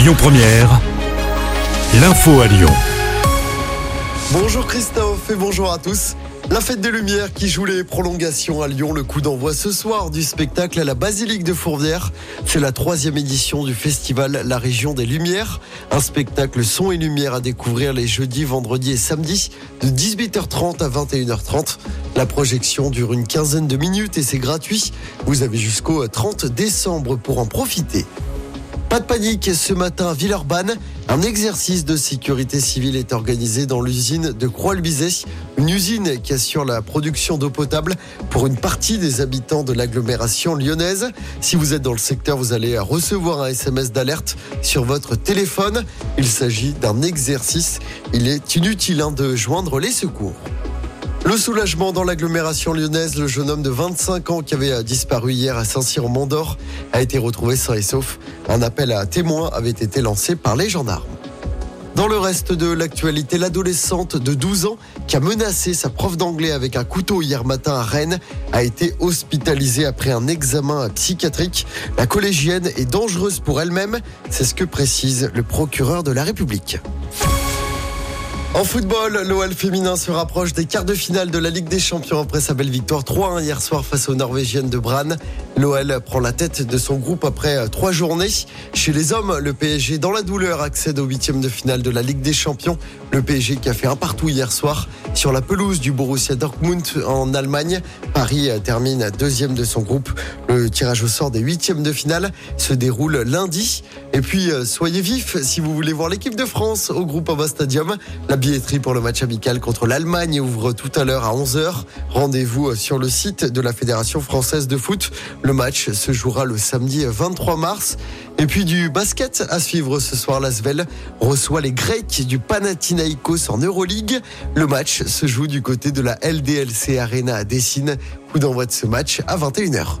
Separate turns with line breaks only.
Lyon Première, l'info à Lyon.
Bonjour Christophe et bonjour à tous. La fête des Lumières qui joue les prolongations à Lyon. Le coup d'envoi ce soir du spectacle à la Basilique de Fourvière. C'est la troisième édition du festival La Région des Lumières. Un spectacle son et lumière à découvrir les jeudis, vendredis et samedis de 18h30 à 21h30. La projection dure une quinzaine de minutes et c'est gratuit. Vous avez jusqu'au 30 décembre pour en profiter. Pas de panique, ce matin à Villeurbanne, un exercice de sécurité civile est organisé dans l'usine de Croix-le-Bizet, une usine qui assure la production d'eau potable pour une partie des habitants de l'agglomération lyonnaise. Si vous êtes dans le secteur, vous allez recevoir un SMS d'alerte sur votre téléphone. Il s'agit d'un exercice. Il est inutile hein, de joindre les secours. Le soulagement dans l'agglomération lyonnaise, le jeune homme de 25 ans qui avait disparu hier à Saint-Cyr-en-Mandor a été retrouvé sain et sauf. Un appel à témoins avait été lancé par les gendarmes. Dans le reste de l'actualité, l'adolescente de 12 ans qui a menacé sa prof d'anglais avec un couteau hier matin à Rennes a été hospitalisée après un examen psychiatrique. La collégienne est dangereuse pour elle-même, c'est ce que précise le procureur de la République. En football, l'OL féminin se rapproche des quarts de finale de la Ligue des Champions après sa belle victoire 3-1 hier soir face aux Norvégiennes de Brann. L'OL prend la tête de son groupe après trois journées. Chez les hommes, le PSG dans la douleur accède au huitième de finale de la Ligue des Champions. Le PSG qui a fait un partout hier soir sur la pelouse du Borussia Dortmund en Allemagne. Paris termine deuxième de son groupe. Le tirage au sort des huitièmes de finale se déroule lundi. Et puis, soyez vifs si vous voulez voir l'équipe de France au groupe Ava Stadium. La billetterie pour le match amical contre l'Allemagne ouvre tout à l'heure à 11h. Rendez-vous sur le site de la Fédération française de foot. Le match se jouera le samedi 23 mars. Et puis du basket à suivre ce soir. L'Asvel reçoit les Grecs du Panathinaikos en Euroleague. Le match se joue du côté de la LDLC Arena à Dessine. Coup d'envoi de ce match à 21h.